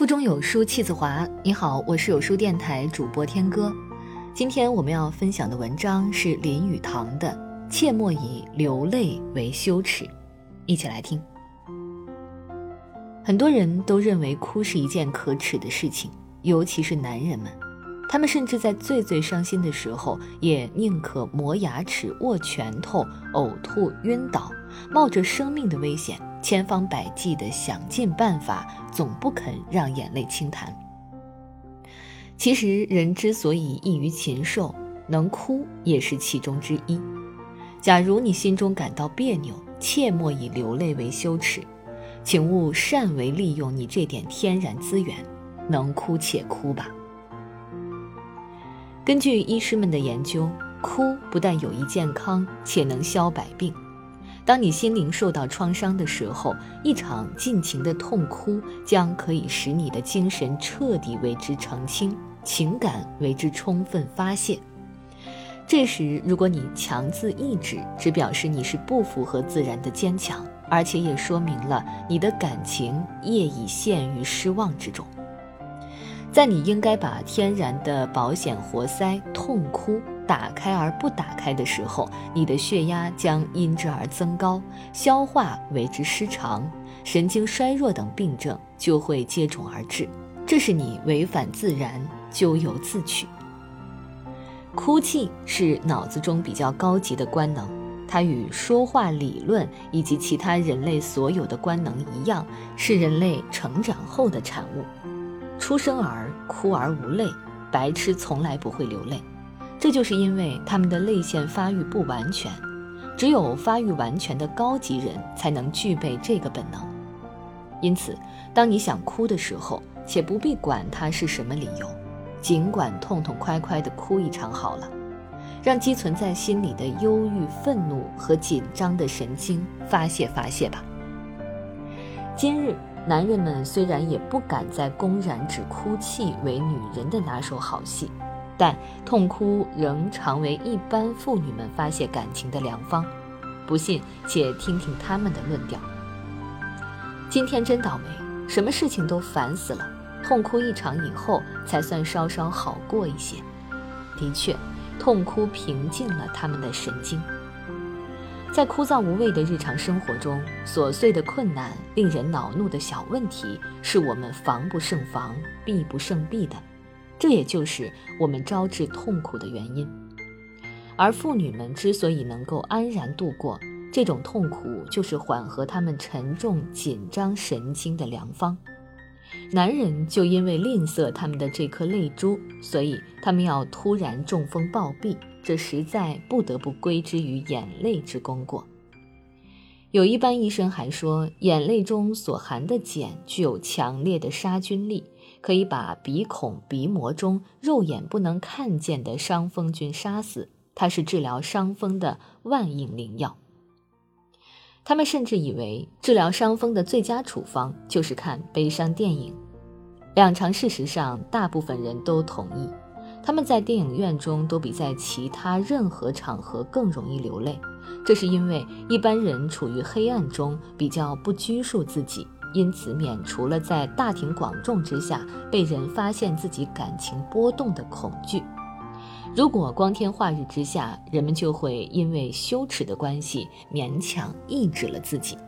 腹中有书气自华。你好，我是有书电台主播天歌。今天我们要分享的文章是林语堂的《切莫以流泪为羞耻》，一起来听。很多人都认为哭是一件可耻的事情，尤其是男人们，他们甚至在最最伤心的时候，也宁可磨牙齿、握拳头、呕吐、晕倒，冒着生命的危险。千方百计地想尽办法，总不肯让眼泪轻弹。其实，人之所以异于禽兽，能哭也是其中之一。假如你心中感到别扭，切莫以流泪为羞耻，请勿擅为利用你这点天然资源，能哭且哭吧。根据医师们的研究，哭不但有益健康，且能消百病。当你心灵受到创伤的时候，一场尽情的痛哭将可以使你的精神彻底为之澄清，情感为之充分发泄。这时，如果你强自抑制，只表示你是不符合自然的坚强，而且也说明了你的感情业已陷于失望之中。在你应该把天然的保险活塞——痛哭。打开而不打开的时候，你的血压将因之而增高，消化为之失常，神经衰弱等病症就会接踵而至。这是你违反自然，咎由自取。哭泣是脑子中比较高级的官能，它与说话理论以及其他人类所有的官能一样，是人类成长后的产物。出生儿哭而无泪，白痴从来不会流泪。这就是因为他们的泪腺发育不完全，只有发育完全的高级人才能具备这个本能。因此，当你想哭的时候，且不必管它是什么理由，尽管痛痛快快地哭一场好了，让积存在心里的忧郁、愤怒和紧张的神经发泄发泄吧。今日，男人们虽然也不敢再公然指哭泣为女人的拿手好戏。但痛哭仍常为一般妇女们发泄感情的良方，不信且听听他们的论调。今天真倒霉，什么事情都烦死了，痛哭一场以后才算稍稍好过一些。的确，痛哭平静了他们的神经。在枯燥无味的日常生活中，琐碎的困难、令人恼怒的小问题，是我们防不胜防、避不胜避的。这也就是我们招致痛苦的原因，而妇女们之所以能够安然度过这种痛苦，就是缓和他们沉重紧张神经的良方。男人就因为吝啬他们的这颗泪珠，所以他们要突然中风暴毙，这实在不得不归之于眼泪之功过。有一般医生还说，眼泪中所含的碱具有强烈的杀菌力。可以把鼻孔、鼻膜中肉眼不能看见的伤风菌杀死，它是治疗伤风的万应灵药。他们甚至以为治疗伤风的最佳处方就是看悲伤电影。两常事实上，大部分人都同意，他们在电影院中都比在其他任何场合更容易流泪。这是因为一般人处于黑暗中，比较不拘束自己。因此，免除了在大庭广众之下被人发现自己感情波动的恐惧。如果光天化日之下，人们就会因为羞耻的关系勉强抑制了自己。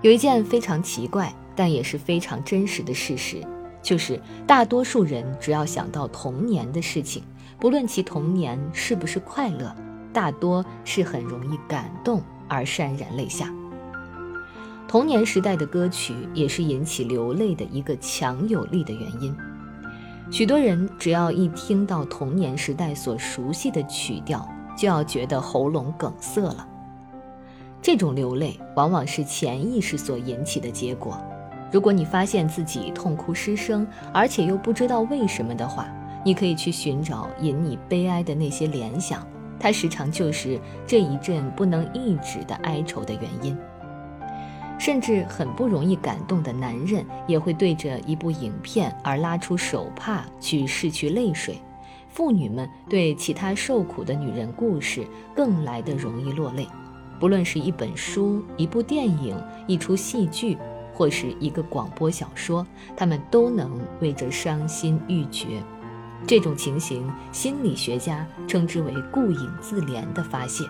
有一件非常奇怪，但也是非常真实的事实，就是大多数人只要想到童年的事情，不论其童年是不是快乐，大多是很容易感动而潸然泪下。童年时代的歌曲也是引起流泪的一个强有力的原因。许多人只要一听到童年时代所熟悉的曲调，就要觉得喉咙梗塞了。这种流泪往往是潜意识所引起的结果。如果你发现自己痛哭失声，而且又不知道为什么的话，你可以去寻找引你悲哀的那些联想，它时常就是这一阵不能抑制的哀愁的原因。甚至很不容易感动的男人，也会对着一部影片而拉出手帕去拭去泪水；妇女们对其他受苦的女人故事更来得容易落泪。不论是一本书、一部电影、一出戏剧，或是一个广播小说，他们都能为这伤心欲绝。这种情形，心理学家称之为顾影自怜的发泄。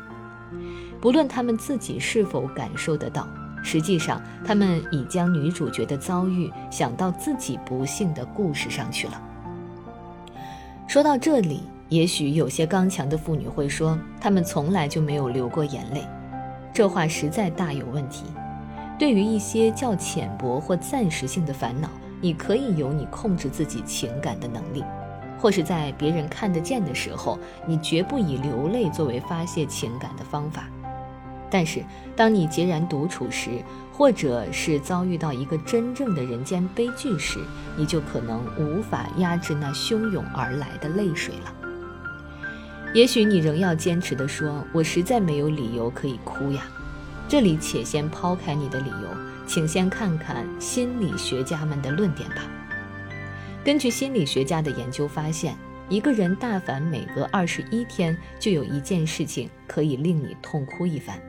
不论他们自己是否感受得到，实际上他们已将女主角的遭遇想到自己不幸的故事上去了。说到这里，也许有些刚强的妇女会说，她们从来就没有流过眼泪。这话实在大有问题。对于一些较浅薄或暂时性的烦恼，你可以有你控制自己情感的能力。或是在别人看得见的时候，你绝不以流泪作为发泄情感的方法。但是，当你孑然独处时，或者是遭遇到一个真正的人间悲剧时，你就可能无法压制那汹涌而来的泪水了。也许你仍要坚持地说：“我实在没有理由可以哭呀。”这里且先抛开你的理由，请先看看心理学家们的论点吧。根据心理学家的研究发现，一个人大凡每隔二十一天就有一件事情可以令你痛哭一番。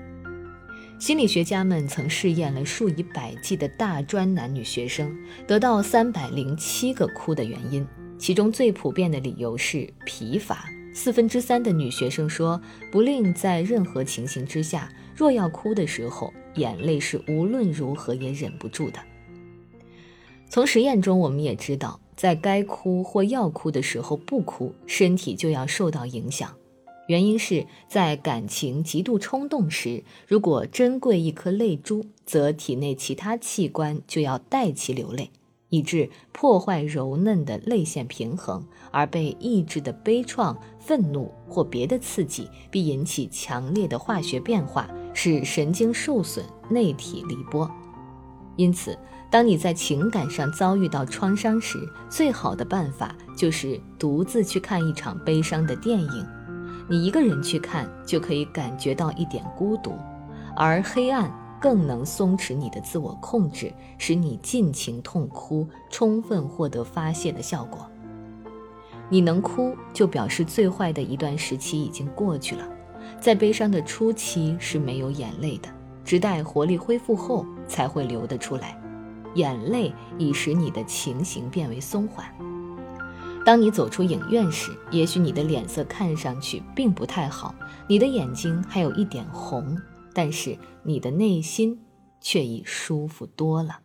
心理学家们曾试验了数以百计的大专男女学生，得到三百零七个哭的原因，其中最普遍的理由是疲乏。四分之三的女学生说，不论在任何情形之下，若要哭的时候，眼泪是无论如何也忍不住的。从实验中，我们也知道。在该哭或要哭的时候不哭，身体就要受到影响。原因是在感情极度冲动时，如果珍贵一颗泪珠，则体内其他器官就要代其流泪，以致破坏柔嫩的泪腺平衡。而被抑制的悲怆、愤怒或别的刺激，必引起强烈的化学变化，使神经受损、内体离波。因此。当你在情感上遭遇到创伤时，最好的办法就是独自去看一场悲伤的电影。你一个人去看，就可以感觉到一点孤独，而黑暗更能松弛你的自我控制，使你尽情痛哭，充分获得发泄的效果。你能哭，就表示最坏的一段时期已经过去了。在悲伤的初期是没有眼泪的，直待活力恢复后才会流得出来。眼泪已使你的情形变为松缓。当你走出影院时，也许你的脸色看上去并不太好，你的眼睛还有一点红，但是你的内心却已舒服多了。